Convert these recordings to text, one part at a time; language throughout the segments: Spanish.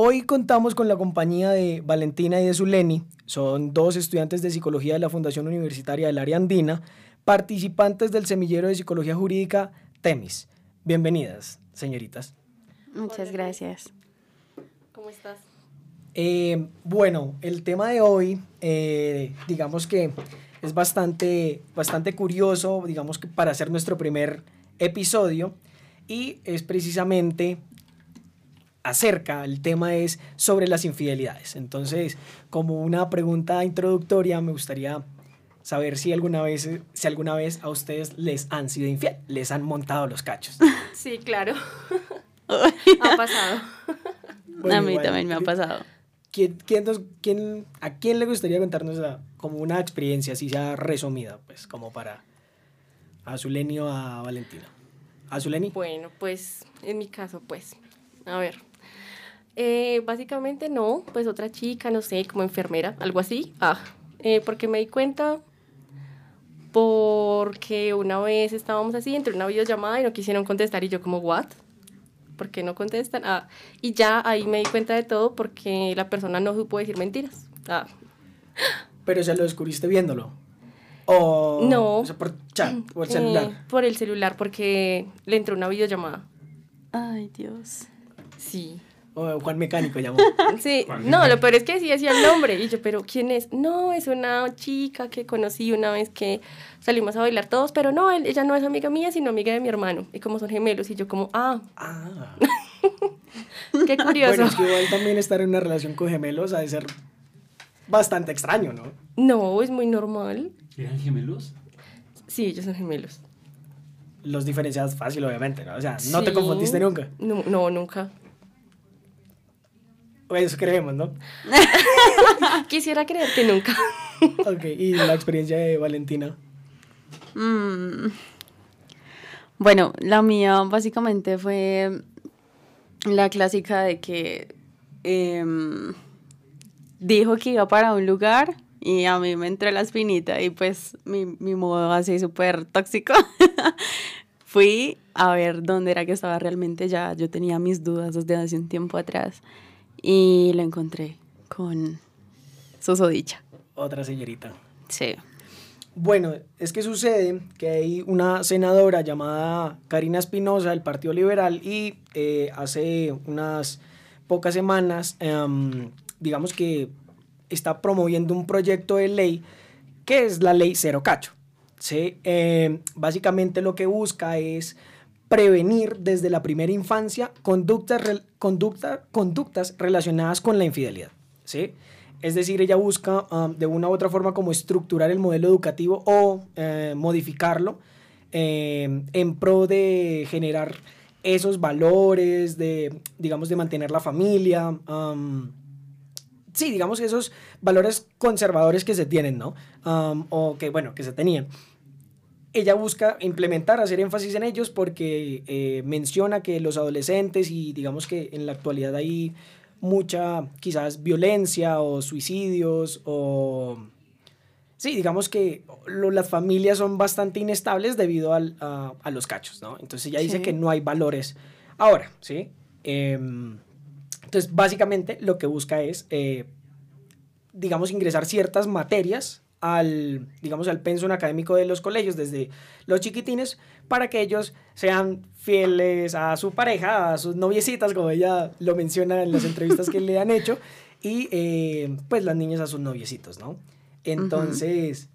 Hoy contamos con la compañía de Valentina y de Zuleni. Son dos estudiantes de psicología de la Fundación Universitaria del Área Andina, participantes del semillero de psicología jurídica TEMIS. Bienvenidas, señoritas. Muchas gracias. ¿Cómo estás? Eh, bueno, el tema de hoy, eh, digamos que es bastante, bastante curioso, digamos que para hacer nuestro primer episodio, y es precisamente acerca, el tema es sobre las infidelidades. Entonces, como una pregunta introductoria, me gustaría saber si alguna vez, si alguna vez a ustedes les han sido infiel, les han montado los cachos. Sí, claro. ha pasado. a mí también me ha pasado. ¿Quién, quién, ¿A quién le gustaría contarnos como una experiencia así sea resumida, pues, como para a Zuleni o a Valentina? ¿A Zuleni? Bueno, pues, en mi caso, pues, a ver. Eh, básicamente no, pues otra chica, no sé, como enfermera, algo así. Ah, eh, porque me di cuenta porque una vez estábamos así entre una videollamada y no quisieron contestar y yo como, ¿what? ¿Por qué no contestan? Ah, y ya ahí me di cuenta de todo porque la persona no supo decir mentiras. Ah. Pero ya lo descubriste viéndolo. O, no. por chat, por el celular. Eh, por el celular, porque le entró una videollamada. Ay, Dios. Sí. O Juan Mecánico llamó. Sí, no, lo peor es que sí decía el nombre. Y yo, ¿pero quién es? No, es una chica que conocí una vez que salimos a bailar todos, pero no, ella no es amiga mía, sino amiga de mi hermano. Y como son gemelos, y yo, como, ah. Ah. Qué curioso. Bueno, es que igual también estar en una relación con gemelos ha de ser bastante extraño, ¿no? No, es muy normal. ¿Eran gemelos? Sí, ellos son gemelos. Los diferencias fácil, obviamente, ¿no? O sea, ¿no te confundiste nunca? No, no nunca. Eso creemos, ¿no? Quisiera creer que nunca. ok, ¿y la experiencia de Valentina? Mm. Bueno, la mía básicamente fue la clásica de que em, dijo que iba para un lugar y a mí me entró la espinita y pues mi, mi modo así súper tóxico. Fui a ver dónde era que estaba realmente ya. Yo tenía mis dudas desde hace un tiempo atrás y lo encontré con susodicha. Otra señorita. Sí. Bueno, es que sucede que hay una senadora llamada Karina Espinosa del Partido Liberal y eh, hace unas pocas semanas, em, digamos que está promoviendo un proyecto de ley que es la ley Cero Cacho. ¿sí? Em, básicamente lo que busca es prevenir desde la primera infancia conductas, conducta, conductas relacionadas con la infidelidad. ¿sí? Es decir, ella busca um, de una u otra forma como estructurar el modelo educativo o eh, modificarlo em, en pro de generar esos valores, de, digamos, de mantener la familia. Um, sí, digamos esos valores conservadores que se tienen, ¿no? Um, o que, bueno, que se tenían ella busca implementar, hacer énfasis en ellos porque eh, menciona que los adolescentes y digamos que en la actualidad hay mucha quizás violencia o suicidios o... Sí, digamos que las familias son bastante inestables debido a, los cachos, ¿no? Entonces ella dice que no hay valores. Ahora, ¿sí? Em, entonces, básicamente lo que busca es, eh, digamos, ingresar ciertas materias al, digamos, al pensum académico de los colegios desde los chiquitines para que ellos sean fieles a su pareja, a sus noviecitas, como ella lo menciona en las entrevistas que le han hecho, y eh, pues las niñas a sus noviecitos, ¿no? Entonces,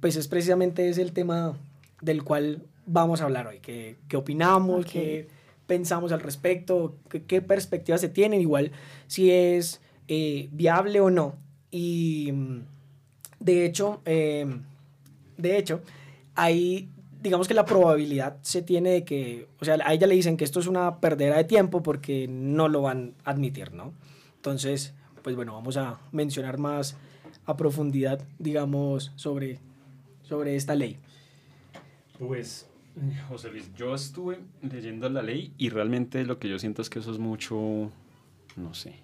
pues es precisamente ese el tema del cual vamos a hablar hoy, qué, qué opinamos, qué pensamos al respecto, qué, qué perspectivas se tienen, igual si es eh, viable o no. Y de hecho, em, de hecho, ahí digamos que la probabilidad se tiene de que, o sea, a ella le dicen que esto es una perdera de tiempo porque no lo van a admitir, ¿no? Entonces, pues bueno, vamos a mencionar más a profundidad, digamos, sobre, sobre esta ley. Pues, José Luis, yo estuve leyendo la ley y realmente lo que yo siento es que eso es mucho, no sé,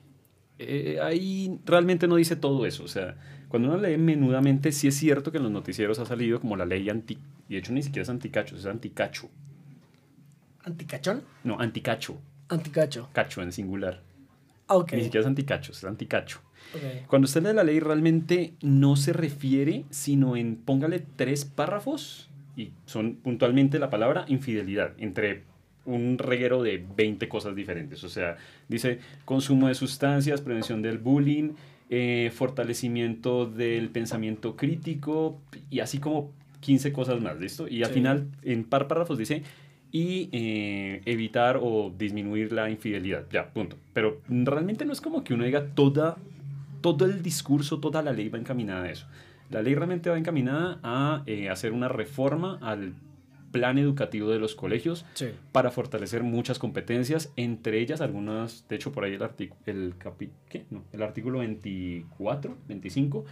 eh, ahí realmente no dice todo eso, o sea, cuando uno lee menudamente, sí es cierto que en los noticieros ha salido como la ley anti... Y de hecho ni siquiera es anticacho, es anticacho. ¿Anticachón? No, anticacho. Anticacho. Cacho en singular. Ok. Ni siquiera es anticacho, es anticacho. Ok. Cuando usted lee la ley realmente no se refiere, sino en póngale tres párrafos y son puntualmente la palabra infidelidad, entre un reguero de 20 cosas diferentes. O sea, dice consumo de sustancias, prevención del bullying, eh, fortalecimiento del pensamiento crítico y así como 15 cosas más, ¿listo? Y al Sí. final, en par párrafos dice y eh, evitar o disminuir la infidelidad. Ya, punto. Pero realmente no es como que uno diga toda, todo el discurso, toda la ley va encaminada a eso. La ley realmente va encaminada a eh, hacer una reforma al plan educativo de los colegios Sí. para fortalecer muchas competencias, entre ellas algunas, de hecho por ahí el, artículo el, capi- ¿qué? No, el artículo 24, 25,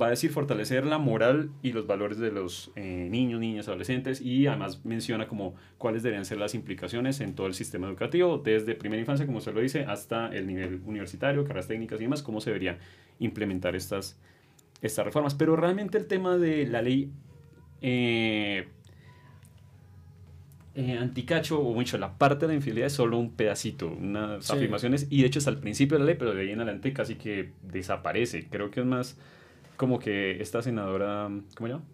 va a decir fortalecer la moral y los valores de los eh, niños, niñas, adolescentes y además menciona como cuáles deberían ser las implicaciones en todo el sistema educativo, desde primera infancia, como se lo dice, hasta el nivel universitario, carreras técnicas y demás, cómo se debería implementar estas, estas reformas. Pero realmente el tema de la ley... eh, eh, anticacho, o mucho, la parte de la infidelidad es solo un pedacito, unas Sí. afirmaciones, y de hecho es al principio de la ley, pero de ahí en adelante casi que desaparece. Creo que es más como que esta senadora, ¿cómo se llama?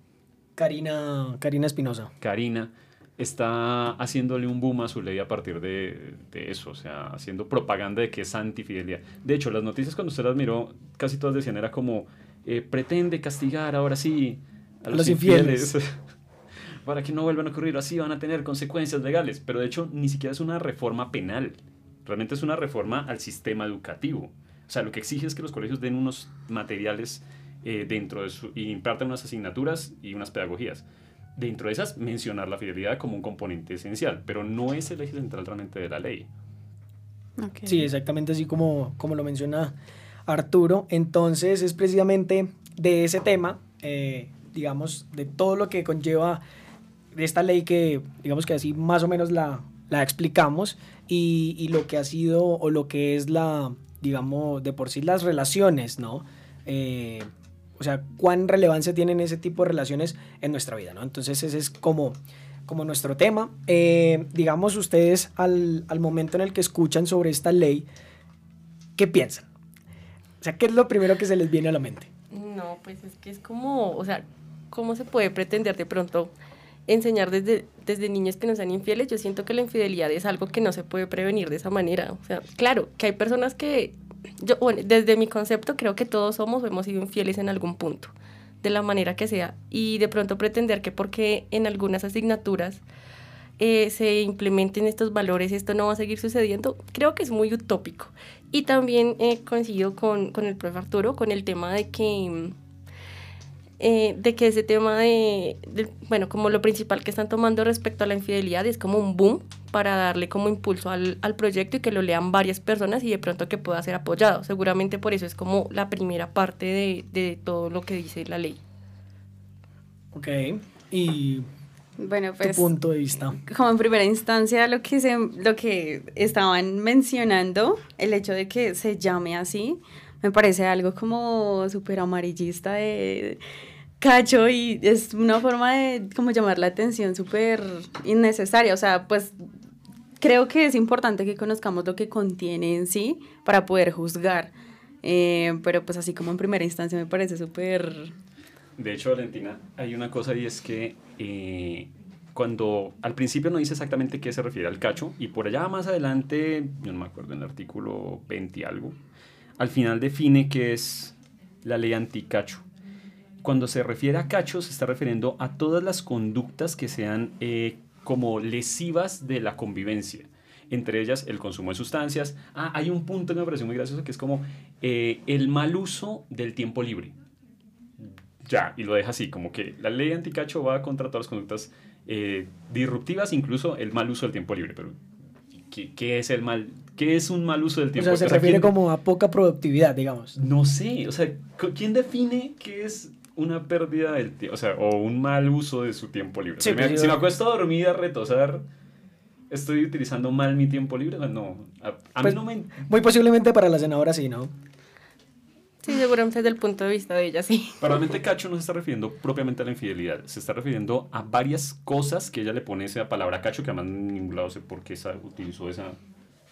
Karina, Karina Espinosa. Karina, está haciéndole un boom a su ley a partir de, de eso, o sea, haciendo propaganda de que es antifidelidad. De hecho, las noticias cuando usted las miró, casi todas decían, era como, eh, pretende castigar ahora sí a los, los infieles. infieles. para que no vuelvan a ocurrir así, van a tener consecuencias legales. Pero de hecho, ni siquiera es una reforma penal. Realmente es una reforma al sistema educativo. O sea, lo que exige es que los colegios den unos materiales eh, dentro de su... y impartan unas asignaturas y unas pedagogías. Dentro de esas, mencionar la fidelidad como un componente esencial, pero no es el eje central realmente de la ley. Sí, exactamente así como, como lo menciona Arturo. Entonces es precisamente de ese tema, eh, digamos, de todo lo que conlleva esta ley que, digamos que así más o menos la, la explicamos y, y lo que ha sido o lo que es la, digamos, de por sí las relaciones, ¿no? Eh, o sea, cuán relevancia tienen ese tipo de relaciones en nuestra vida, ¿no? Entonces ese es como, como nuestro tema. Eh, digamos, ustedes al, al momento en el que escuchan sobre esta ley, ¿qué piensan? O sea, ¿qué es lo primero que se les viene a la mente? No, pues es que es como, o sea, ¿cómo se puede pretender de pronto enseñar desde, desde niños que no sean infieles? Yo siento que la infidelidad es algo que no se puede prevenir de esa manera. O sea, claro, que hay personas que, yo, bueno, desde mi concepto creo que todos somos o hemos sido infieles en algún punto, de la manera que sea. Y de pronto pretender que porque en algunas asignaturas eh, se implementen estos valores, esto no va a seguir sucediendo, creo que es muy utópico. Y también eh, coincido con, con el profe Arturo con el tema de que, eh, de que ese tema de, de- bueno, como lo principal que están tomando respecto a la infidelidad es como un boom para darle como impulso al, al proyecto y que lo lean varias personas y de pronto que pueda ser apoyado. Seguramente por eso es como la primera parte de, de todo lo que dice la ley. Ok. Y Bueno, tu pues punto de vista. como en primera instancia lo que se, lo que estaban mencionando, el hecho de que se llame así, me parece algo como súper amarillista de cacho y es una forma de como llamar la atención súper innecesaria. O sea, pues creo que es importante que conozcamos lo que contiene en sí para poder juzgar. Eh, pero pues así como en primera instancia me parece súper... De hecho, Valentina, hay una cosa y es que eh, cuando al principio no dice exactamente qué se refiere al cacho, y por allá más adelante, yo no me acuerdo, en el artículo 20 y algo, al final define qué es la ley anticacho. Cuando se refiere a cacho, se está refiriendo a todas las conductas que sean eh, como lesivas de la convivencia. Entre ellas, el consumo de sustancias. Ah, hay un punto que me pareció muy gracioso que es como eh, el mal uso del tiempo libre ya, y lo deja así, como que la ley anticacho va contra todas las conductas eh, disruptivas, incluso el mal uso del tiempo libre. Pero, ¿qué, qué es el mal? ¿Qué es un mal uso del O tiempo? sea, se O sea, refiere ¿quién- como a poca productividad, digamos. No sé, o sea, ¿quién define qué es una pérdida del tiempo? O sea, o un mal uso de su tiempo libre. O sea, Sí, me- pues, si me acuesto a dormir, a retosar, ¿estoy utilizando mal mi tiempo libre? No, a, a Pues- mí no me... Muy posiblemente para la senadora sí, ¿no? Sí, seguramente desde el punto de vista de ella, sí. Pero realmente Cacho no se está refiriendo propiamente a la infidelidad, se está refiriendo a varias cosas que ella le pone esa palabra Cacho, que además en ningún lado sé por qué esa- utilizó esa,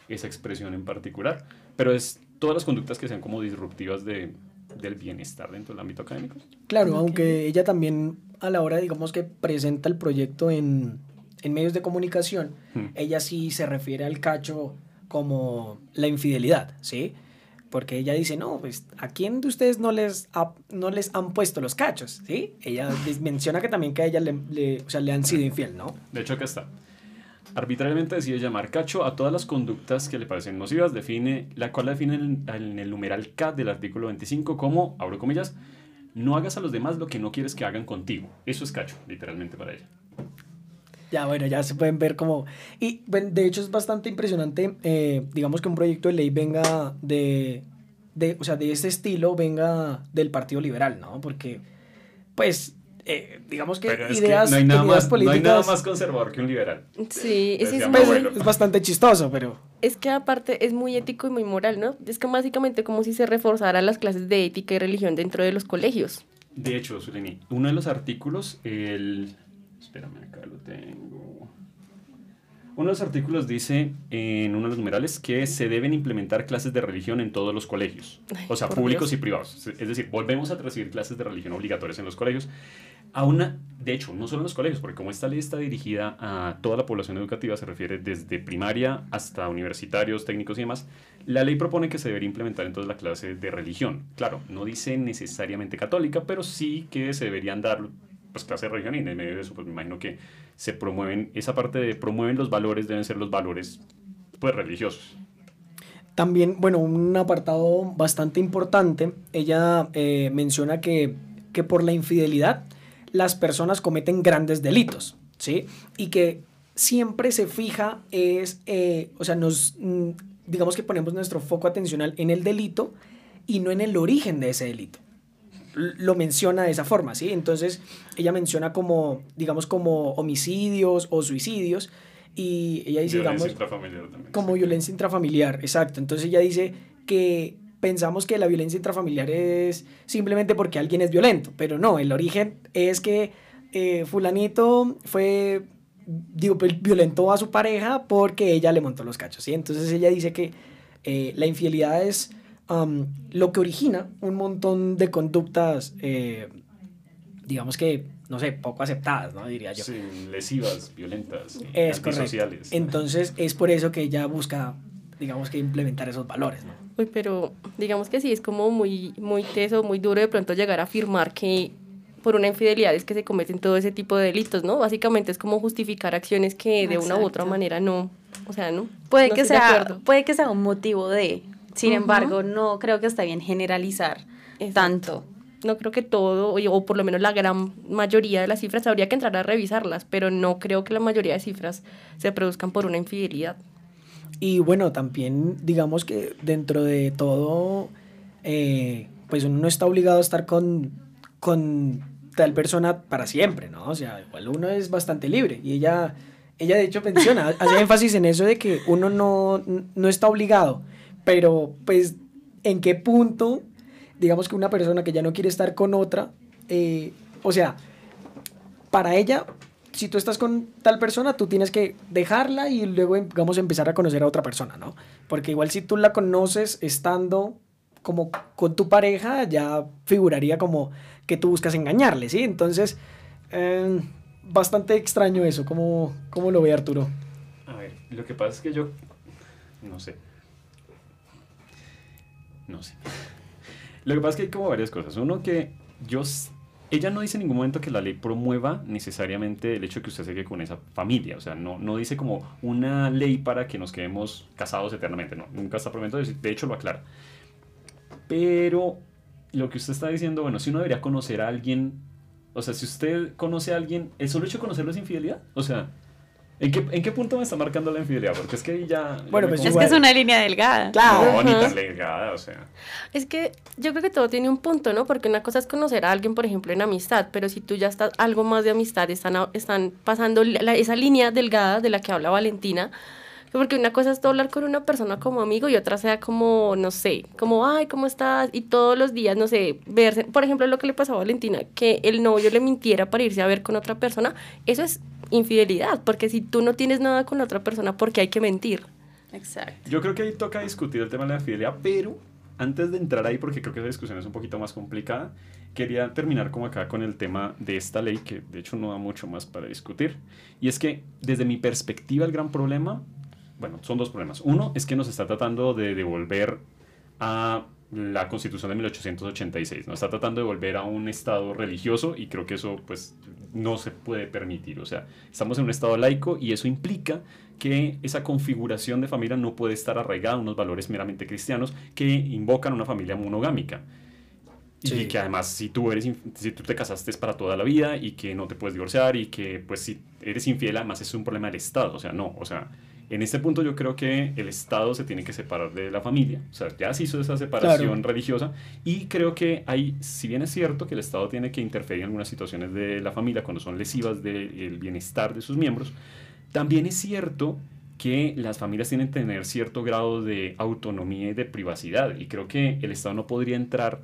esa expresión en particular, pero es todas las conductas que sean como disruptivas de, del bienestar dentro del ámbito académico. Claro, aunque ella también a la hora, digamos que presenta el proyecto en, en medios de comunicación, Hmm. ella sí se refiere al cacho como la infidelidad, ¿sí? Porque ella dice, no, pues, ¿a quién de ustedes no les, ha- no les han puesto los cachos? ¿Sí? Ella menciona que también que a ella le, le- o sea, le han sido infiel, ¿no? De hecho, acá está. Arbitrariamente decide llamar cacho a todas las conductas que le parecen nocivas, define, la cual la define en, el numeral K del artículo 25 como, abro comillas, no hagas a los demás lo que no quieres que hagan contigo. Eso es cacho, literalmente para ella. Ya, bueno, ya se pueden ver como... Y bueno, de hecho es bastante impresionante, eh, digamos que un proyecto de ley venga de, de, o sea, de ese estilo, venga del Partido Liberal, ¿no? Porque, pues, eh, digamos que Pero es ideas, que no hay, nada ideas más, no hay políticas... nada más conservador que un liberal. Sí, es, pues, es bastante chistoso, pero... es que aparte es muy ético y muy moral, ¿no? Es que básicamente como si se reforzaran las clases de ética y religión dentro de los colegios. De hecho, Zuleni, uno de los artículos, el... Espérame, acá lo tengo. Uno de los artículos dice en uno de los numerales que se deben implementar clases de religión en todos los colegios, Ay, o sea, públicos Dios. y privados. Es decir, volvemos a recibir clases de religión obligatorias en los colegios. A una, de hecho, no solo en los colegios, porque como esta ley está dirigida a toda la población educativa, se refiere desde primaria hasta universitarios, técnicos y demás, la ley propone que se debería implementar entonces la clase de religión. Claro, no dice necesariamente católica, pero sí que se deberían dar pues clase de religión y en medio de eso pues me imagino que se promueven, esa parte de promueven los valores deben ser los valores pues religiosos. También, bueno, un apartado bastante importante, ella eh, menciona que, que por la infidelidad las personas cometen grandes delitos, ¿sí? Y que siempre se fija es, eh, o sea, nos, mm, digamos que ponemos nuestro foco atencional en el delito y no en el origen de ese delito. Lo menciona de esa forma, ¿sí? Entonces, ella menciona como, digamos, como homicidios o suicidios y ella dice, Violencia digamos, intrafamiliar también. como violencia intrafamiliar, exacto. Entonces ella dice que pensamos que la violencia intrafamiliar es simplemente porque alguien es violento, pero no, el origen es que eh, fulanito fue, digo, pues, violentó a su pareja porque ella le montó los cachos, ¿sí? Entonces ella dice que eh, la infidelidad es am, lo que origina un montón de conductas, eh, digamos que, no sé, poco aceptadas, ¿no? Diría yo. Sí, lesivas, violentas, Es correcto. antisociales. Entonces es por eso que ella busca, digamos que implementar esos valores, ¿no? Uy, pero digamos que sí, es como muy, muy teso, muy duro de pronto llegar a afirmar que por una infidelidad es que se cometen todo ese tipo de delitos, ¿no? Básicamente es como justificar acciones que de una u otra manera no, o sea, no. Puede, no que sea, puede que sea un motivo de. Sin embargo, no creo que está bien generalizar Exacto. tanto. No creo que todo, o- o por lo menos la gran mayoría de las cifras, habría que entrar a revisarlas, pero no creo que la mayoría de cifras se produzcan por una infidelidad. Y bueno, también digamos que dentro de todo, eh, pues uno no está obligado a estar con, con tal persona para siempre, ¿no? O sea, igual uno es bastante libre. Y ella, ella de hecho menciona, hace énfasis en eso de que uno no, no está obligado, pero pues en qué punto, digamos que una persona que ya no quiere estar con otra, eh, o sea, para ella, si tú estás con tal persona, tú tienes que dejarla y luego, digamos, empezar a conocer a otra persona, ¿no? Porque igual si tú la conoces estando como con tu pareja, ya figuraría como que tú buscas engañarle, ¿sí? Entonces, eh, bastante extraño eso. ¿Cómo, ¿Cómo lo ve Arturo? A ver, lo que pasa es que yo. No sé. No sé. Lo que pasa es que hay como varias cosas. Uno que yo. Ella no dice en ningún momento que la ley promueva necesariamente el hecho de que usted se quede con esa familia. O sea, no, no dice como una ley para que nos quedemos casados eternamente. No, nunca está prometiendo. De hecho, lo aclara. Pero lo que usted está diciendo, bueno, si uno debería conocer a alguien. O sea, si usted conoce a alguien, ¿el solo hecho de conocerlo es infidelidad? O sea, ¿en qué, ¿en qué punto me está marcando la infidelidad? Porque es que ya. Bueno, pues Es que es una línea delgada. Claro. No, ni tan delgada, o sea. Es que yo creo que todo tiene un punto, ¿no? Porque una cosa es conocer a alguien, por ejemplo, en amistad, pero si tú ya estás algo más de amistad, están, están pasando la- esa línea delgada de la que habla Valentina, porque una cosa es tú hablar con una persona como amigo y otra sea como, no sé, como, ay, ¿cómo estás? Y todos los días, no sé, verse. Por ejemplo, lo que le pasó a Valentina, que el novio le mintiera para irse a ver con otra persona, eso es infidelidad, porque si tú no tienes nada con la otra persona, ¿por qué hay que mentir? Exacto. Yo creo que ahí toca discutir el tema de la fidelidad, pero antes de entrar ahí, porque creo que esa discusión es un poquito más complicada, quería terminar como acá con el tema de esta ley, que de hecho no da mucho más para discutir. Y es que desde mi perspectiva el gran problema, bueno, son dos problemas. Uno es que nos está tratando de devolver a la constitución de 1886, nos está tratando de volver a un estado religioso y creo que eso pues no se puede permitir. O sea, estamos en un estado laico y eso implica que esa configuración de familia no puede estar arraigada a unos valores meramente cristianos que invocan una familia monogámica. Y que además si tú, eres, si tú te casaste es para toda la vida y que no te puedes divorciar y que pues si eres infiel además es un problema del Estado. O sea, no, o sea, en este punto yo creo que el Estado se tiene que separar de la familia. O sea, ya se hizo esa separación religiosa y creo que hay, si bien es cierto que el Estado tiene que interferir en algunas situaciones de la familia cuando son lesivas del bienestar de sus miembros, también es cierto que las familias tienen que tener cierto grado de autonomía y de privacidad y creo que el Estado no podría entrar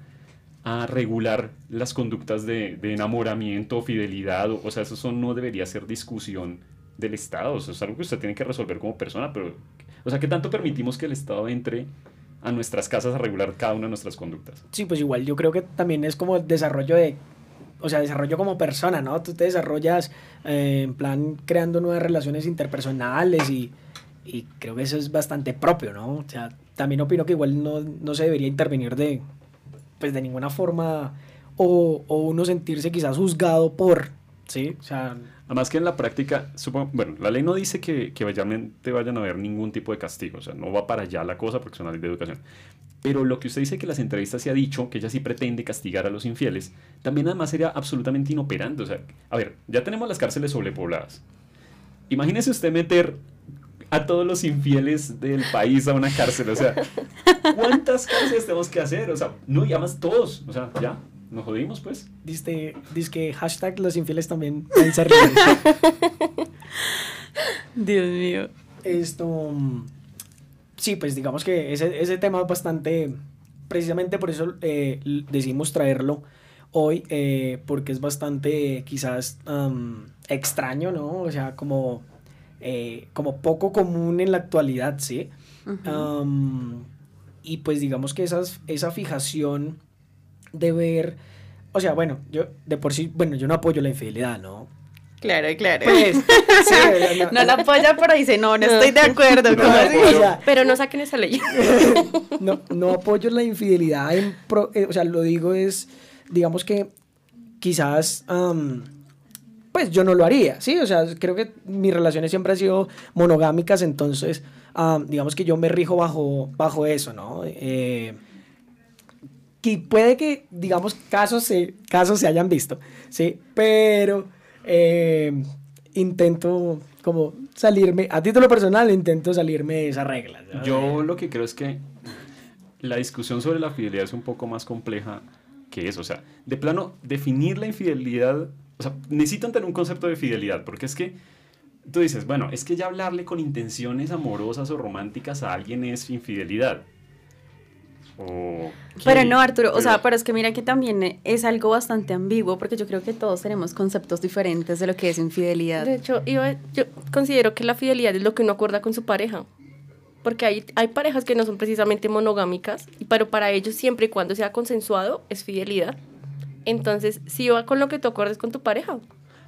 a regular las conductas de, enamoramiento, fidelidad, o, sea, eso no debería ser discusión del Estado, o sea, es algo que usted tiene que resolver como persona, pero, o sea, ¿qué tanto permitimos que el Estado entre a nuestras casas a regular cada una de nuestras conductas? Sí, pues igual yo creo que también es como desarrollo de, o sea, desarrollo como persona, ¿no? Tú te desarrollas eh, en plan creando nuevas relaciones interpersonales y, y, creo que eso es bastante propio, ¿no? O sea, también opino que igual no, no se debería intervenir de, pues de ninguna forma o, o uno sentirse quizás juzgado por, ¿sí? O sea... Además que en la práctica, supongo, bueno, la ley no dice que, que vayan, a haber ningún tipo de castigo, o sea, no va para allá la cosa porque es una ley de educación. Pero lo que usted dice que las entrevistas se ha dicho, que ella sí pretende castigar a los infieles, también además sería absolutamente inoperante. O sea, a ver, ya tenemos las cárceles sobrepobladas. Imagínese usted meter a todos los infieles del país a una cárcel. O sea, ¿cuántas cárceles tenemos que hacer? O sea, no, y además todos. O sea, ya, nos jodimos, pues. Dice, dice que hashtag los infieles también ser Dios mío. Esto. Sí, pues digamos que ese, ese tema es bastante. Precisamente por eso eh, decidimos traerlo hoy, eh, porque es bastante quizás extraño, ¿no? O sea, como eh, como poco común en la actualidad, ¿sí? y pues digamos que esas, esa fijación de ver, o sea, bueno, yo de por sí, bueno, yo no apoyo la infidelidad, ¿no? Claro, claro. Pues, no, la apoya, pero dice, no, no estoy de acuerdo. pero no saquen esa ley. no, no apoyo la infidelidad, en eh, o sea, lo digo es, digamos que quizás pues yo no lo haría, ¿sí? O sea, creo que mis relaciones siempre han sido monogámicas, entonces, digamos que yo me rijo bajo, bajo eso, ¿no? Eh, y puede que, digamos, casos se, casos se hayan visto, ¿sí? Pero eh, intento como salirme, a título personal, intento salirme de esa regla. Yo lo que creo es que la discusión sobre la fidelidad es un poco más compleja que eso. O sea, de plano, definir la infidelidad o sea, necesitan tener un concepto de fidelidad, porque es que tú dices, bueno, es que ya hablarle con intenciones amorosas o románticas a alguien es infidelidad. Pero no, Arturo, o sea, pero es que mira que también es algo bastante ambiguo porque yo creo que todos tenemos conceptos diferentes de lo que es infidelidad. De hecho, yo, yo considero que la fidelidad es lo que uno acuerda con su pareja. Porque hay, hay parejas que no son precisamente monogámicas, pero para ellos siempre y cuando sea consensuado es fidelidad. Entonces, si va con lo que tú acordes con tu pareja.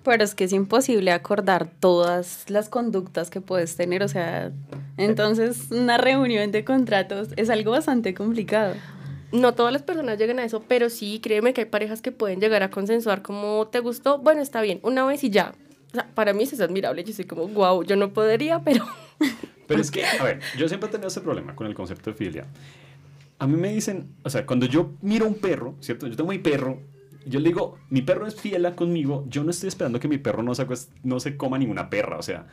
Pero es que es imposible acordar todas las conductas que puedes tener, o sea, entonces una reunión de contratos es algo bastante complicado. No todas las personas llegan a eso, pero sí, créeme que hay parejas que pueden llegar a consensuar como te gustó, bueno, está bien, una vez y ya. O sea, para mí eso es admirable, yo soy como, wow, yo no podría, pero... Pero es que, a ver, yo siempre he tenido ese problema con el concepto de filia. A mí me dicen, o sea, cuando yo miro un perro, ¿cierto? Yo tengo mi perro yo le digo, mi perro es fiel conmigo, yo no estoy esperando que mi perro no se, no se coma ninguna perra, o sea,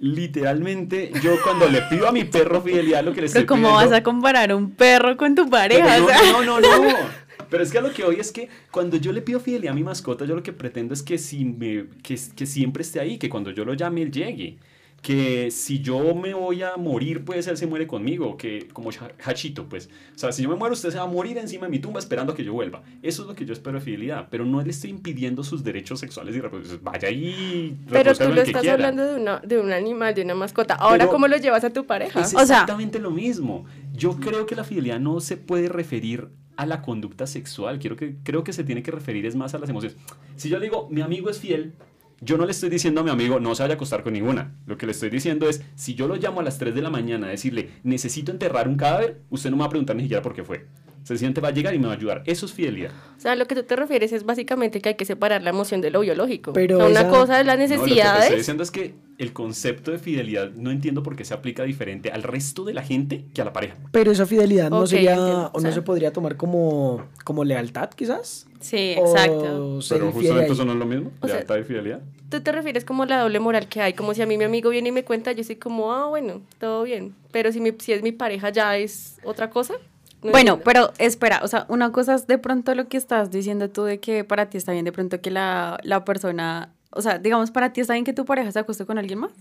literalmente yo cuando le pido a mi perro fidelidad lo que le estoy Pero ¿cómo vas a comparar un perro con tu pareja? No, no, no, no, Pero es que a lo que hoy es que cuando yo le pido fidelidad a mi mascota, yo lo que pretendo es que, si me, que, que siempre esté ahí, que cuando yo lo llame él llegue. Que si yo me voy a morir, pues él se muere conmigo, que como Hachito, pues. O sea, si yo me muero, usted se va a morir encima de mi tumba esperando a que yo vuelva. Eso es lo que yo espero de fidelidad, pero no le estoy impidiendo sus derechos sexuales y reproductivos. Vaya ahí. Pero tú lo estás quiera. hablando de, una, de un animal, de una mascota. Ahora, Pero- ¿cómo lo llevas a tu pareja? Es O sea- exactamente lo mismo. Yo creo que la fidelidad no se puede referir a la conducta sexual. Quiero que, creo que se tiene que referir es más a las emociones. Si yo le digo, mi amigo es fiel, yo no le estoy diciendo a mi amigo, no se vaya a acostar con ninguna. Lo que le estoy diciendo es, si yo lo llamo a las 3 de la mañana a decirle, necesito enterrar un cadáver, usted no me va a preguntar ni siquiera por qué fue. Sencillamente va a llegar y me va a ayudar. Eso es fidelidad. O sea, lo que tú te refieres es básicamente que hay que separar la emoción de lo biológico. Pero O sea, una esa- cosa es las No, lo que te estoy necesidades. diciendo es que el concepto de fidelidad no entiendo por qué se aplica diferente al resto de la gente que a la pareja. Pero esa fidelidad no sería, entiendo, o no sea- se podría tomar como, como lealtad, quizás. Sí, exacto. O ser Pero justamente eso no es lo mismo. O sea- lealtad y fidelidad. Tú te refieres como la doble moral que hay, como si a mí mi amigo viene y me cuenta, yo soy como, ah, bueno, todo bien. Pero si, mi, si es mi pareja ya es otra cosa. No Bueno, entiendo. pero espera, o sea, una cosa es de pronto lo que estás diciendo tú de que para ti está bien de pronto que la, la persona, o sea, digamos, para ti está bien que tu pareja se acueste con alguien más.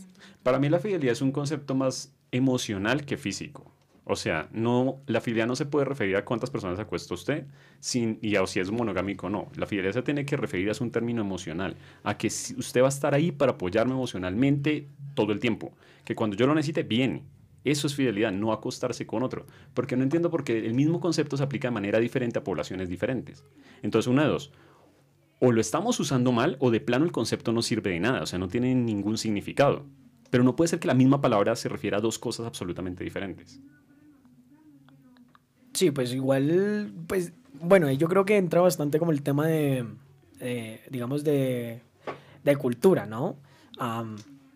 Para mí la fidelidad es un concepto más emocional que físico. O sea, no, la fidelidad no se puede referir a cuántas personas acuesta usted sin, y a si es monogámico o no. La fidelidad se tiene que referir a un término emocional, a que usted va a estar ahí para apoyarme emocionalmente todo el tiempo. Que cuando yo lo necesite, viene. Eso es fidelidad, no acostarse con otro. Porque no entiendo por qué el mismo concepto se aplica de manera diferente a poblaciones diferentes. Entonces, una de dos. O lo estamos usando mal o de plano el concepto no sirve de nada, o sea, no tiene ningún significado. Pero no puede ser que la misma palabra se refiera a dos cosas absolutamente diferentes. Sí, pues igual, pues, bueno, yo creo que entra bastante como el tema de, eh, digamos, de, de cultura, ¿no?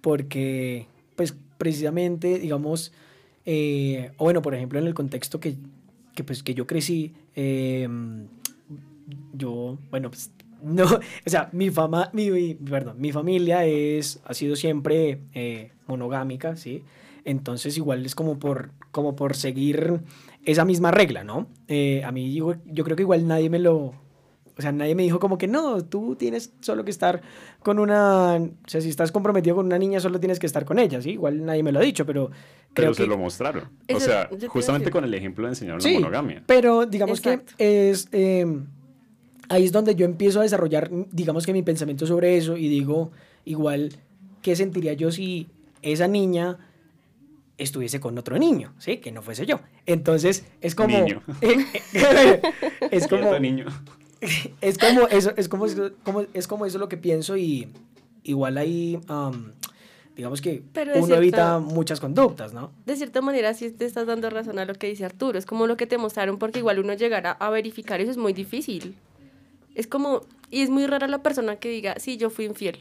Porque, pues, precisamente, digamos, eh, o bueno, por ejemplo, en el contexto que, que, pues, que yo crecí, em, yo, bueno, pues, no, o sea, mi fama, mi, mi- perdón, mi familia es, ha sido siempre eh, monogámica, ¿sí? Entonces igual es como por, como por seguir esa misma regla, ¿no? Eh, a mí yo, yo creo que igual nadie me lo, o sea, nadie me dijo como que no, tú tienes solo que estar con una, o sea, si estás comprometido con una niña solo tienes que estar con ella, ¿sí? Igual nadie me lo ha dicho, pero creo Pero se que... lo mostraron. o Eso- sea, yo te iba a justamente decir. con el ejemplo de enseñar la Sí, monogamia. Pero digamos Exacto. que es eh, ahí es donde yo empiezo a desarrollar, digamos que mi pensamiento sobre eso y digo, igual, ¿qué sentiría yo si esa niña estuviese con otro niño, ¿sí? Que no fuese yo. Entonces, es como... Niño. es como... Niño. Es como eso, es como, como- es como eso lo que pienso y igual ahí, am, digamos que Pero uno evita muchas conductas, ¿no? De cierta manera, sí te estás dando razón a lo que dice Arturo. Es como lo que te mostraron, porque igual uno llegar a, a verificar eso es muy difícil. Es como, y es muy rara la persona que diga, sí, yo fui infiel.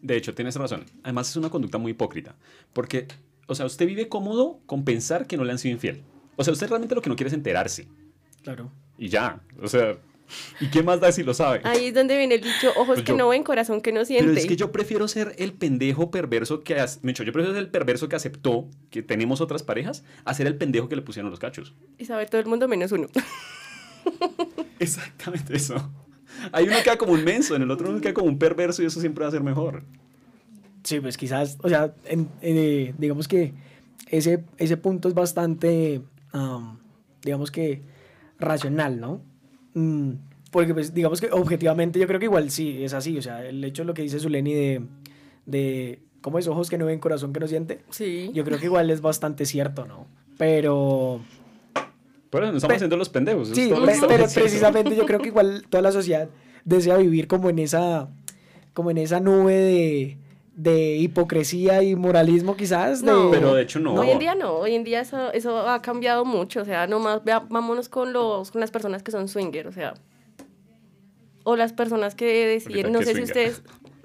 De hecho, tienes razón. Además, es una conducta muy hipócrita. Porque, o sea, usted vive cómodo con pensar que no le han sido infiel. O sea, usted realmente lo que no quiere es enterarse. Claro. Y ya. O sea, ¿y qué más da si lo sabe? Ahí es donde viene el dicho, ojos Pues que yo- no ven, corazón que no siente. Pero es que yo prefiero ser el pendejo perverso que... Mencho, yo prefiero ser el perverso que aceptó que tenemos otras parejas a ser el pendejo que le pusieron los cachos. Y sabe todo el mundo menos uno. Exactamente eso. Hay uno que queda como un menso, en el otro uno queda como un perverso y eso siempre va a ser mejor. Sí, pues quizás, o sea, en- eh, digamos que ese, ese punto es bastante, am, digamos que, racional, ¿no? Mm, porque, pues, digamos que objetivamente yo creo que igual sí, es así, o sea, el hecho de lo que dice Zuleni de, de, ¿cómo es? Ojos que no ven, corazón que no siente, Sí. yo creo que igual es bastante cierto, ¿no? Pero, Pero no estamos Pe- haciendo los pendejos. eso sí, estamos pero precisamente yo creo que igual toda la sociedad desea vivir como en esa, como en esa nube de, de hipocresía y moralismo quizás. No. de- Pero de hecho no. Hoy en día no, hoy en día eso, eso ha cambiado mucho, o sea, nomás vea- vámonos con los con las personas que son swinger, o sea, o las personas que deciden, no ¿qué sé si ustedes,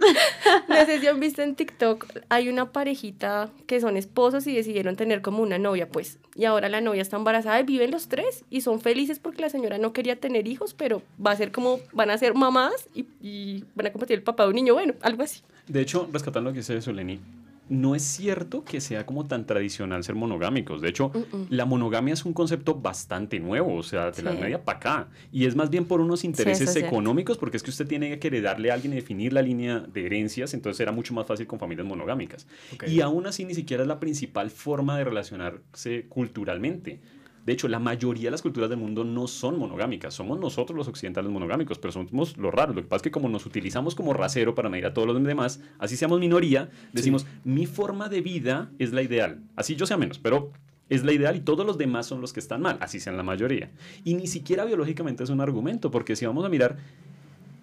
no sé si han visto en TikTok, hay una parejita que son esposos y decidieron tener como una novia, pues, y ahora la novia está embarazada y viven los tres y son felices porque la señora no quería tener hijos, pero va a ser como, van a ser mamás y, van a compartir el papá de un niño, bueno, algo así. De hecho, rescatando lo que dice Soleni, no es cierto que sea como tan tradicional ser monogámicos. De hecho, la monogamia es un concepto bastante nuevo, o sea, de la media para acá. Y es más bien por unos intereses cierto. económicos, porque es que usted tiene que heredarle a alguien y definir la línea de herencias, entonces era mucho más fácil con familias monogámicas. Y aún así ni siquiera es la principal forma de relacionarse culturalmente. De hecho, la mayoría de las culturas del mundo no son monogámicas. Somos nosotros los occidentales monogámicos, pero somos los raros. Lo que pasa es que como nos utilizamos como rasero para medir a todos los demás, así seamos minoría, decimos, mi forma de vida es la ideal. Así yo sea menos, pero es la ideal y todos los demás son los que están mal, así sean la mayoría. Y ni siquiera biológicamente es un argumento, porque si vamos a mirar,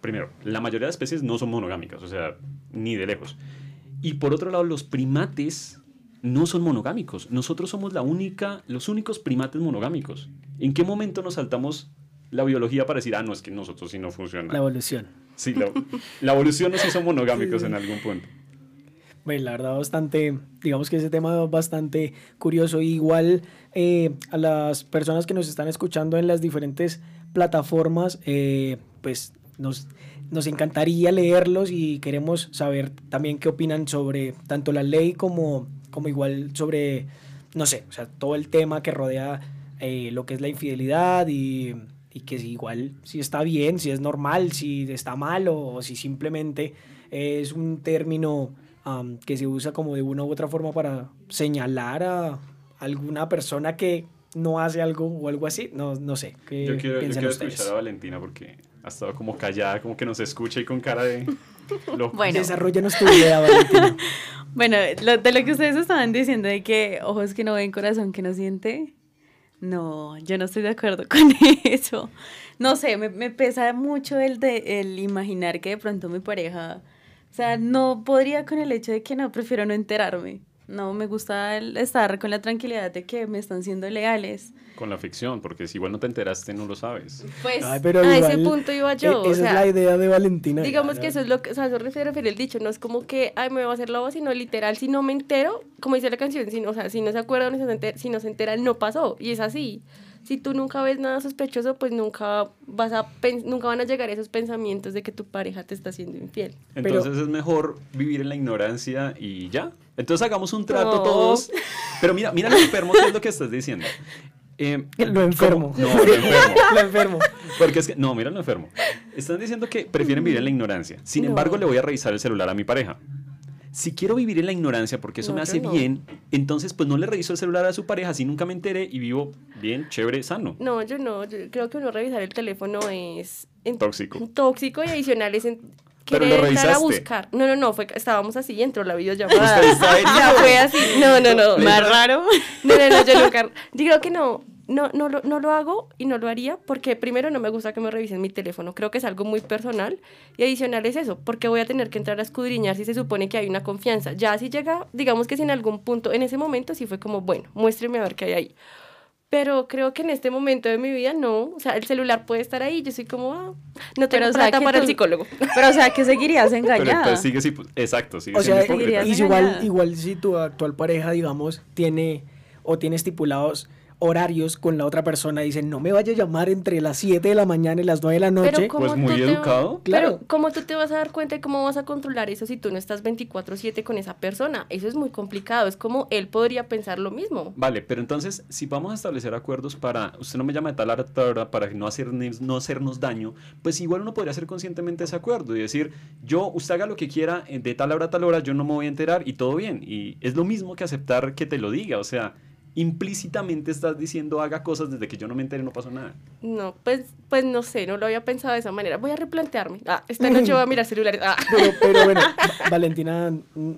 primero, la mayoría de especies no son monogámicas, o sea, ni de lejos. Y por otro lado, los primates no son monogámicos. Nosotros somos la única, los únicos primates monogámicos. ¿En qué momento nos saltamos la biología para decir, ah, no, es que nosotros sí no funciona? La evolución. Sí, la, la evolución nos hizo monogámicos en algún punto. Bueno, la verdad, bastante, digamos que ese tema es bastante curioso. Igual eh, a las personas que nos están escuchando en las diferentes plataformas, eh, pues nos, nos encantaría leerlos y queremos saber también qué opinan sobre tanto la ley como, como igual sobre, no sé, o sea, todo el tema que rodea eh, lo que es la infidelidad y, y que si igual, si está bien, si es normal, si está mal o, o si simplemente es un término am, que se usa como de una u otra forma para señalar a alguna persona que no hace algo o algo así. No, no sé. ¿Qué Yo quiero, yo quiero escuchar a Valentina porque ha estado como callada, como que nos escucha y con cara de... Bueno. Desarrollanos tu idea, Valentina. Bueno, lo- de lo que ustedes estaban diciendo de que ojos que no ven, corazón que no siente, no, yo no estoy de acuerdo con eso. No sé, me, me pesa mucho el de el imaginar que de pronto mi pareja, o sea, no podría con el hecho de que no, prefiero no enterarme. No, me gusta el estar con la tranquilidad de que me están siendo leales. Con la ficción, porque si igual no te enteraste, no lo sabes. Pues, Ay, pero a igual, ese punto iba yo, e- o Esa sea, es la idea de Valentina. Digamos que eso es lo que, o sea, eso se refiere el dicho, no es como que, ay, me va a hacer lobo, sino literal, si no me entero, como dice la canción, si no, o sea, si no se acuerda o no se entera, si no se entera, no pasó, y es así. Si tú nunca ves nada sospechoso, pues nunca vas a, nunca van a llegar esos pensamientos de que tu pareja te está haciendo infiel. Entonces es mejor vivir en la ignorancia y ya. Entonces hagamos un trato No. todos. Pero mira, mira lo enfermo que es lo que estás diciendo. Eh, Lo enfermo. ¿cómo? No, lo enfermo. Lo enfermo. Porque es que, no, mira lo enfermo. Están diciendo que prefieren vivir en la ignorancia. Sin No. embargo, le voy a revisar el celular a mi pareja. Si quiero vivir en la ignorancia porque eso No, me hace no. bien, entonces pues no le reviso el celular a su pareja, así nunca me enteré y vivo bien, chévere, sano. No, yo no, yo creo que uno revisar el teléfono es... en- Tóxico. Tóxico y adicional es en... Pero lo entrar a buscar. No, no, no, fue, estábamos así, entró la videollamada. Ya fue así. No, no, no. más raro. No, no, no, yo nunca. Yo creo que no. No, no, lo, no lo hago y no lo haría porque primero no me gusta que me revisen mi teléfono. Creo que es algo muy personal. Y adicional es eso, porque voy a tener que entrar a escudriñar si se supone que hay una confianza. Ya si llega, digamos que si en algún punto, en ese momento sí fue como, bueno, muéstreme a ver qué hay ahí. Pero creo que en este momento de mi vida no. O sea, el celular puede estar ahí. Yo soy como, ah, no tengo Pero, o sea, plata que para el psicólogo. Pero, o sea, que seguirías Pero engañada. entonces sigue, sí, exacto, sigue O siendo sea, hipócrita. seguirías y igual, igual si tu actual pareja, digamos, tiene o tiene estipulados horarios con la otra persona, dicen, no me vaya a llamar entre las 7 de la mañana y las 9 de la noche. Pero ¿cómo Pues muy tú te- educado. Claro. Pero ¿cómo tú te vas a dar cuenta y cómo vas a controlar eso si tú no estás 24/7 con esa persona? Eso es muy complicado. Es como él podría pensar lo mismo. Vale, pero entonces, si vamos a establecer acuerdos para, usted no me llama de tal hora a tal hora para no, hacernos, no hacernos daño, pues igual uno podría hacer conscientemente ese acuerdo y decir, yo, usted haga lo que quiera eh, de tal hora a tal hora, yo no me voy a enterar y todo bien. Y es lo mismo que aceptar que te lo diga, o sea, implícitamente estás diciendo haga cosas desde que yo no me entere, no pasó nada. No, pues, pues no sé, no lo había pensado de esa manera. Voy a replantearme. Ah, esta noche voy a mirar celulares. Ah. Pero, pero bueno, Va- Valentina, mm,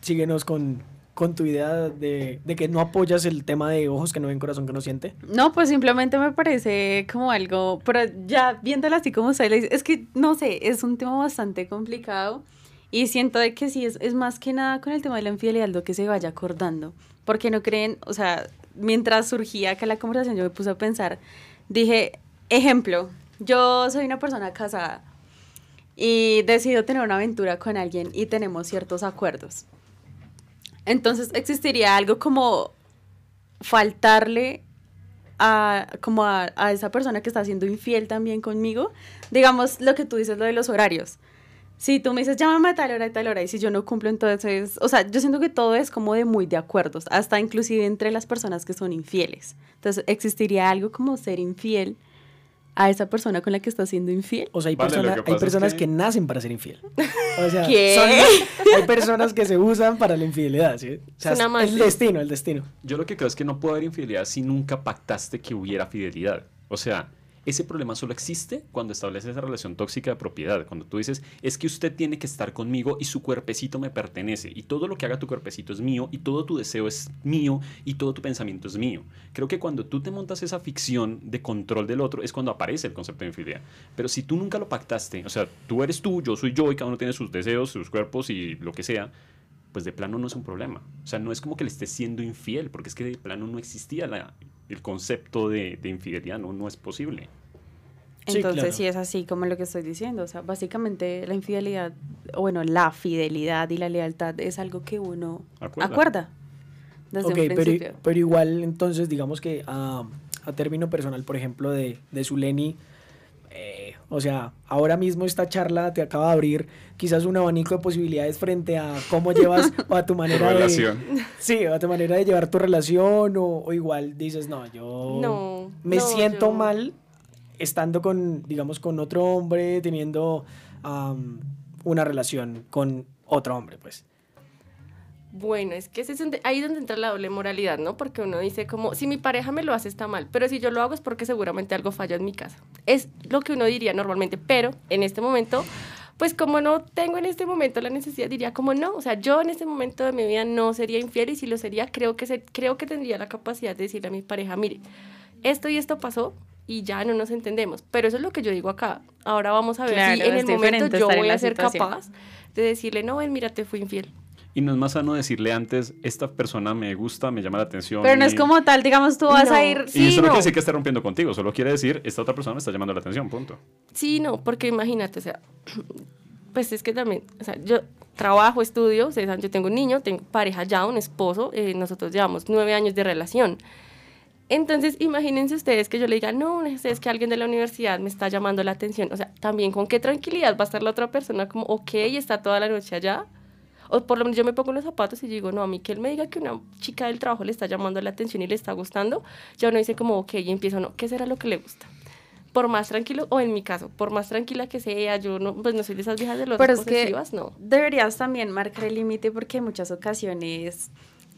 síguenos con, con tu idea de, de que no apoyas el tema de ojos que no ven, corazón que no siente. No, pues simplemente me parece como algo, pero ya viéndola así como usted le dice, es que no sé, es un tema bastante complicado y siento de que sí, es, es más que nada con el tema de la infidelidad lo que se vaya acordando, porque no creen, o sea, mientras surgía acá la conversación yo me puse a pensar, dije, ejemplo, yo soy una persona casada y decido tener una aventura con alguien y tenemos ciertos acuerdos. Entonces existiría algo como faltarle a, como a, a esa persona que está siendo infiel también conmigo. Digamos lo que tú dices, lo de los horarios. Si tú me dices, llámame a tal hora y tal hora, y si yo no cumplo, entonces, o sea, yo siento que todo es como de muy de acuerdos, hasta inclusive entre las personas que son infieles. Entonces, ¿existiría algo como ser infiel a esa persona con la que estás siendo infiel? O sea, hay, Vale, lo persona- que hay pasa es personas que- que... nacen para ser infiel. O sea, ¿Qué? son- hay personas que se usan para la infidelidad, ¿sí? O sea, Es una es magia. el destino, el destino. Yo lo que creo es que no puede haber infidelidad si nunca pactaste que hubiera fidelidad. O sea, ese problema solo existe cuando estableces esa relación tóxica de propiedad. Cuando tú dices, es que usted tiene que estar conmigo y su cuerpecito me pertenece. Y todo lo que haga tu cuerpecito es mío y todo tu deseo es mío y todo tu pensamiento es mío. Creo que cuando tú te montas esa ficción de control del otro es cuando aparece el concepto de infidelidad. Pero si tú nunca lo pactaste, o sea, tú eres tú, yo soy yo y cada uno tiene sus deseos, sus cuerpos y lo que sea, pues de plano no es un problema. O sea, no es como que le estés siendo infiel, porque es que de plano no existía la- el concepto de, de infidelidad, no, no es posible. Sí, Entonces, claro. sí es así como lo que estoy diciendo. O sea, básicamente la infidelidad, o bueno, la fidelidad y la lealtad es algo que uno Acuerda. acuerda, desde Ok, un pero, principio. pero igual, entonces, digamos que ah, a término personal, por ejemplo, de, de Zuleni, eh, o sea, ahora mismo esta charla te acaba de abrir quizás un abanico de posibilidades frente a cómo llevas o a tu manera de... relación. Sí, o a tu manera de llevar tu relación o, o igual dices, no, yo No, me no, siento yo- mal estando con, digamos, con otro hombre, teniendo una relación con otro hombre, pues. Bueno, es que ese es donde- ahí es donde entra la doble moralidad, ¿no? Porque uno dice como, si mi pareja me lo hace está mal, pero si yo lo hago es porque seguramente algo falla en mi casa. Es lo que uno diría normalmente, pero en este momento, pues como no tengo en este momento la necesidad, diría como no, o sea, yo en este momento de mi vida no sería infiel y si lo sería, creo que, se- creo que tendría la capacidad de decirle a mi pareja, mire, esto y esto pasó y ya no nos entendemos. Pero eso es lo que yo digo acá. Ahora vamos a ver Claro, si en el momento yo voy a ser situación. capaz de decirle, no, ven, mira, te fui infiel. Y no es más sano decirle antes, esta persona me gusta, me llama la atención. Pero no es y- como tal, digamos, tú vas No. a ir... Y Sí, eso no no. quiere decir que esté rompiendo contigo, solo quiere decir, esta otra persona me está llamando la atención, punto. Sí, no, porque imagínate, o sea, pues es que también, o sea, yo trabajo, estudio, ustedes saben, yo tengo un niño, tengo pareja ya, un esposo, eh, nosotros llevamos nueve años de relación. Entonces, imagínense ustedes que yo le diga, no, es que alguien de la universidad me está llamando la atención. O sea, también con qué tranquilidad va a estar la otra persona como, ok, está toda la noche allá. O por lo menos yo me pongo los zapatos y digo, no, a mí que él me diga que una chica del trabajo le está llamando la atención y le está gustando, ya uno dice como, ok, y empiezo, no, ¿qué será lo que le gusta? Por más tranquilo, o en mi caso, por más tranquila que sea, yo no, pues no soy de esas viejas de los Pero es que no. deberías también marcar el límite porque en muchas ocasiones,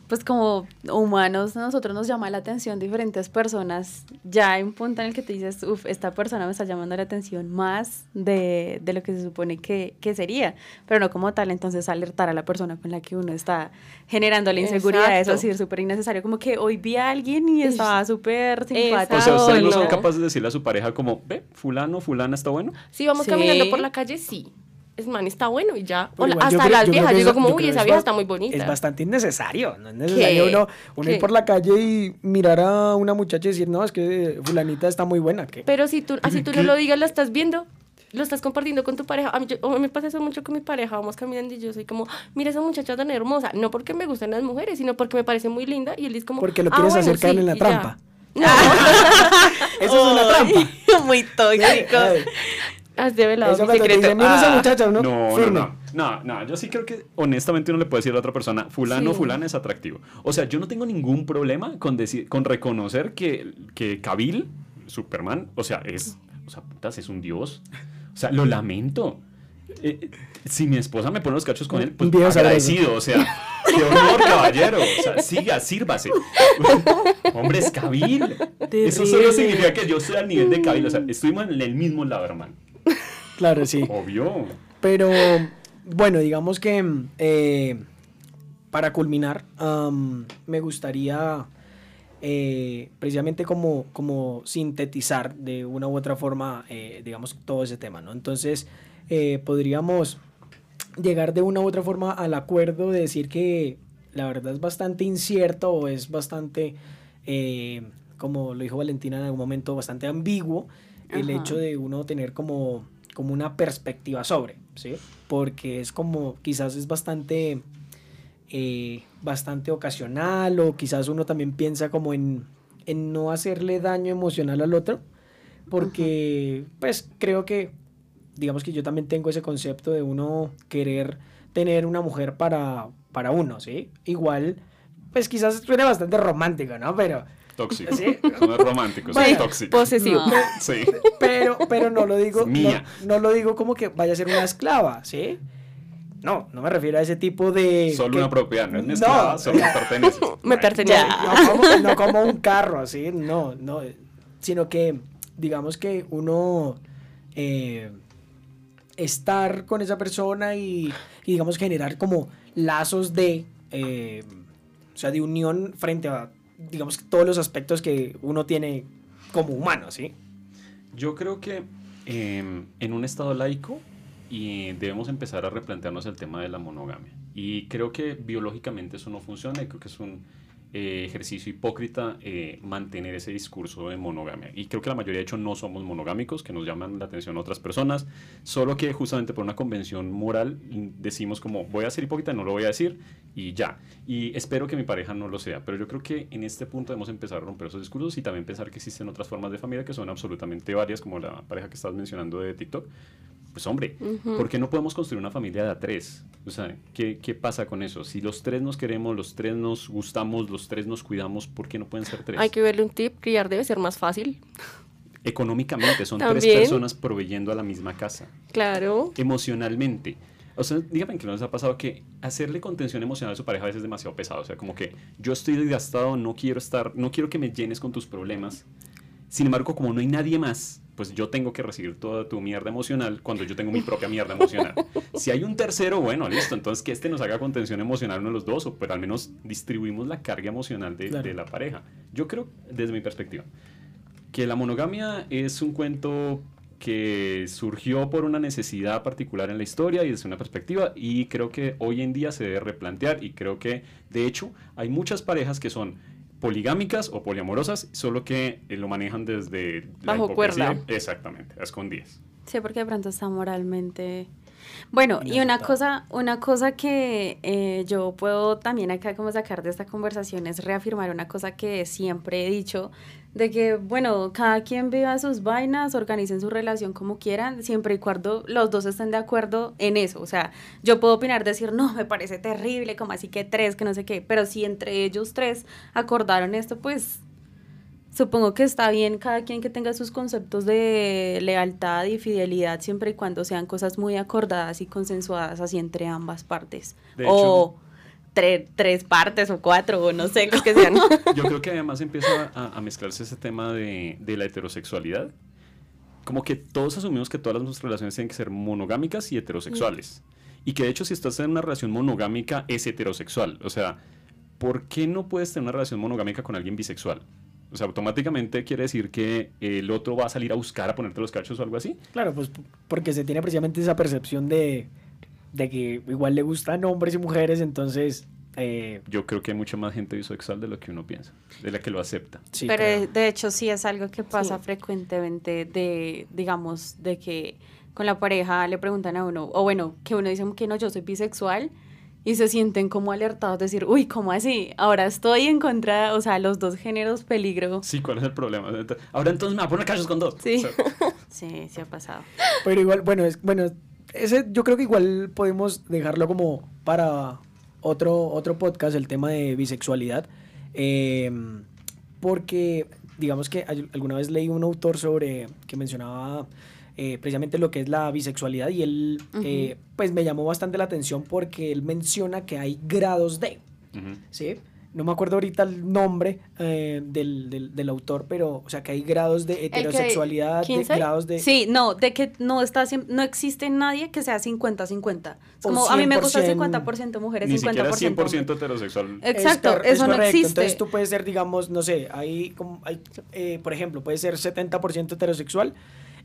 pues como humanos, a nosotros nos llama la atención diferentes personas. Ya hay un punto en el que te dices, uff, esta persona me está llamando la atención más de, de lo que se supone que, que sería. Pero no como tal, entonces alertar a la persona con la que uno está generando la inseguridad. Eso Exacto. sí es súper innecesario. Como que hoy vi a alguien y estaba súper simpático. O sea, ustedes no no. son capaces de decirle a su pareja como, ve, fulano, fulana está bueno. Si vamos Sí. caminando por la calle, sí. Es man, está bueno y ya. La- igual, hasta creo- las viejas, yo digo como, yo uy, esa es vieja está muy bonita. Es bastante innecesario, no es necesario uno, uno ir ¿Qué? por la calle y mirar a una muchacha y decir, no, es que fulanita está muy buena. ¿qué? Pero si tú, así tú no lo digas, lo estás viendo, lo estás compartiendo con tu pareja. A mí, yo- me pasa eso mucho con mi pareja, vamos caminando y yo soy como, mira esa muchacha tan hermosa. No porque me gustan las mujeres, sino porque me parece muy linda. Y él dice como, Porque lo "Ah, quieres bueno, sí", en la trampa. No, Eso es una trampa. Muy tóxico. Ay, has develado Eso mi secreto. dicen, mira esa Ah. muchacha, No, no, no, no, no, yo sí creo que honestamente uno le puede decir a la otra persona, fulano, Sí. fulana es atractivo. O sea, yo no tengo ningún problema con, decir, con reconocer que, que Kabil, Superman, o sea, es, o sea, putas, es un dios. O sea, lo lamento. Eh, si mi esposa me pone los cachos con él, pues viejo agradecido, o sea, qué honor, caballero. O sea, siga, sírvase. Hombre, es Kabil. Eso solo significa que yo estoy al nivel de Kabil. O sea, estuvimos en el mismo lado, hermano. Claro, sí. Obvio. Pero bueno, digamos que eh, para culminar, me gustaría eh, precisamente como, como sintetizar de una u otra forma, eh, digamos, todo ese tema, ¿no? Entonces, eh, podríamos llegar de una u otra forma al acuerdo de decir que la verdad es bastante incierto o es bastante, eh, como lo dijo Valentina en algún momento, bastante ambiguo el Ajá. hecho de uno tener como, como una perspectiva sobre, ¿sí? Porque es como, quizás es bastante, eh, bastante ocasional o quizás uno también piensa como en, en no hacerle daño emocional al otro, porque pues creo que digamos que yo también tengo ese concepto de uno querer tener una mujer para, para uno, ¿sí? Igual, pues quizás suene bastante romántico, ¿no? Pero... Tóxico. No es romántico, Bueno, es tóxico. Posesivo. No. Sí. Pero, pero no lo digo, mía. No, no lo digo como que vaya a ser una esclava, ¿sí? No, no me refiero a ese tipo de... Solo que- una propiedad, no es mi No, esclava, solo me pertenece. Me pertenece. No como, no como un carro, ¿sí? No, no. Sino que, digamos que uno eh, estar con esa persona y, y, digamos, generar como lazos de, eh, o sea, de unión frente a, digamos, todos los aspectos que uno tiene como humano, ¿sí? Yo creo que eh, en un estado laico y debemos empezar a replantearnos el tema de la monogamia. Y creo que biológicamente eso no funciona y creo que es un eh, ejercicio hipócrita eh, mantener ese discurso de monogamia. Y creo que la mayoría de hecho no somos monogámicos, que nos llaman la atención otras personas, solo que justamente por una convención moral decimos como voy a ser hipócrita, no lo voy a decir y ya. Y espero que mi pareja no lo sea, pero yo creo que en este punto debemos empezar a romper esos discursos y también pensar que existen otras formas de familia que son absolutamente varias, como la pareja que estabas mencionando de TikTok. Pues hombre, ¿por qué no podemos construir una familia de a tres? O sea, ¿qué, ¿qué pasa con eso? Si los tres nos queremos, los tres nos gustamos, los tres nos cuidamos, ¿por qué no pueden ser tres? Hay que verle un tip, criar debe ser más fácil. Económicamente, son tres También. personas proveyendo a la misma casa. Claro. Emocionalmente. O sea, díganme que no les ha pasado que hacerle contención emocional a su pareja a veces es demasiado pesado. O sea, como que yo estoy desgastado, no quiero estar, no quiero que me llenes con tus problemas. Sin embargo, como no hay nadie más, pues yo tengo que recibir toda tu mierda emocional cuando yo tengo mi propia mierda emocional. Si hay un tercero, bueno, listo, entonces que este nos haga contención emocional uno de los dos, o pero al menos distribuimos la carga emocional de, Claro. de la pareja. Yo creo, desde mi perspectiva, que la monogamia es un cuento que surgió por una necesidad particular en la historia y desde una perspectiva y creo que hoy en día se debe replantear y creo que de hecho hay muchas parejas que son poligámicas o poliamorosas, solo que eh, lo manejan desde la Bajo hipocresía. cuerda. Exactamente, a escondidas. Sí, porque de pronto está moralmente... Bueno, y una cosa, una cosa que eh, yo puedo también acá como sacar de esta conversación es reafirmar una cosa que siempre he dicho, de que, bueno, cada quien viva sus vainas, organicen su relación como quieran, siempre y cuando los dos estén de acuerdo en eso. O sea, yo puedo opinar, decir, no, me parece terrible, como así que tres, que no sé qué, pero si entre ellos tres acordaron esto, pues Supongo que está bien cada quien que tenga sus conceptos de lealtad y fidelidad siempre y cuando sean cosas muy acordadas y consensuadas así entre ambas partes. De o tre- tres partes o cuatro o no sé. Los que sean. Yo creo que además empieza a, a mezclarse ese tema de, de la heterosexualidad. Como que todos asumimos que todas las relaciones tienen que ser monogámicas y heterosexuales. Y que de hecho si estás en una relación monogámica es heterosexual. O sea, ¿por qué no puedes tener una relación monogámica con alguien bisexual? O sea, automáticamente quiere decir que el otro va a salir a buscar a ponerte los cachos o algo así. Claro, pues porque se tiene precisamente esa percepción de, de que igual le gustan hombres y mujeres, entonces... eh, Yo creo que hay mucha más gente bisexual de lo que uno piensa, de la que lo acepta. sí, Pero claro. de, hecho sí es algo que pasa Sí. frecuentemente de, digamos, de que con la pareja le preguntan a uno, o bueno, que uno dice que no, yo soy bisexual, y se sienten como alertados, decir, uy, ¿cómo así? Ahora estoy en contra, o sea, los dos géneros peligro. Sí, ¿cuál es el problema? Ahora entonces me va a poner cachos con dos. Sí. O sea, Sí, sí ha pasado. Pero igual, bueno, es, bueno, ese yo creo que igual podemos dejarlo como para otro, otro podcast, el tema de bisexualidad. eh, porque, digamos que al- alguna vez leí un autor sobre que mencionaba eh, precisamente lo que es la bisexualidad y él, eh, pues me llamó bastante la atención porque él menciona que hay grados de. ¿sí? No me acuerdo ahorita el nombre eh, del, del, del autor, pero, o sea, que hay grados de heterosexualidad, de grados de... Sí, no, de que no está no existe nadie que sea 50-50. Es O como a mí me gusta 100%, 50% mujeres, Ni 50%. siquiera 100% heterosexual. Exacto, Es cor- es eso no correcto. existe. Entonces tú puedes ser, digamos, no sé, hay, como, hay eh, por ejemplo, puede ser 70% heterosexual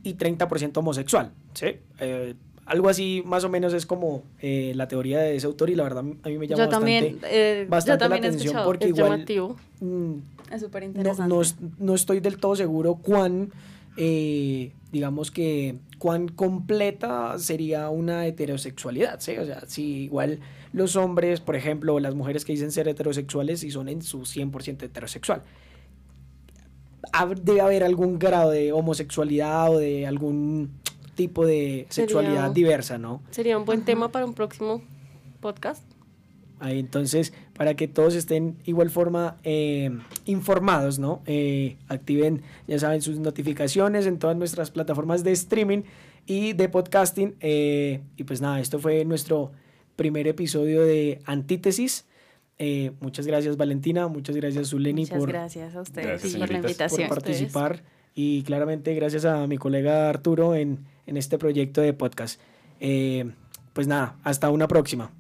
y 30% homosexual, ¿sí? Eh, algo así más o menos es como eh, la teoría de ese autor y la verdad a mí me llama yo también, bastante, eh, yo bastante también la atención porque Es igual llamativo. mm, Es súper no, interesante. no, es- no estoy del todo seguro cuán, eh, digamos que, cuán completa sería una heterosexualidad, ¿sí? O sea, si igual los hombres, por ejemplo, o las mujeres que dicen ser heterosexuales y son en su 100% heterosexual. Debe haber algún grado de homosexualidad o de algún tipo de sexualidad Sería- diversa, ¿no? Sería un buen tema para un próximo podcast. Ahí, entonces, para que todos estén igual forma eh, informados, ¿no? Eh, activen, ya saben, sus notificaciones en todas nuestras plataformas de streaming y de podcasting. eh, y pues nada, esto fue nuestro primer episodio de Antítesis. Eh, muchas gracias Valentina, muchas gracias Zuleni Muchas por, gracias a ustedes Gracias, por la señoritas. por invitación. participar y claramente gracias a mi colega Arturo en, en este proyecto de podcast. Eh, pues nada, hasta una próxima.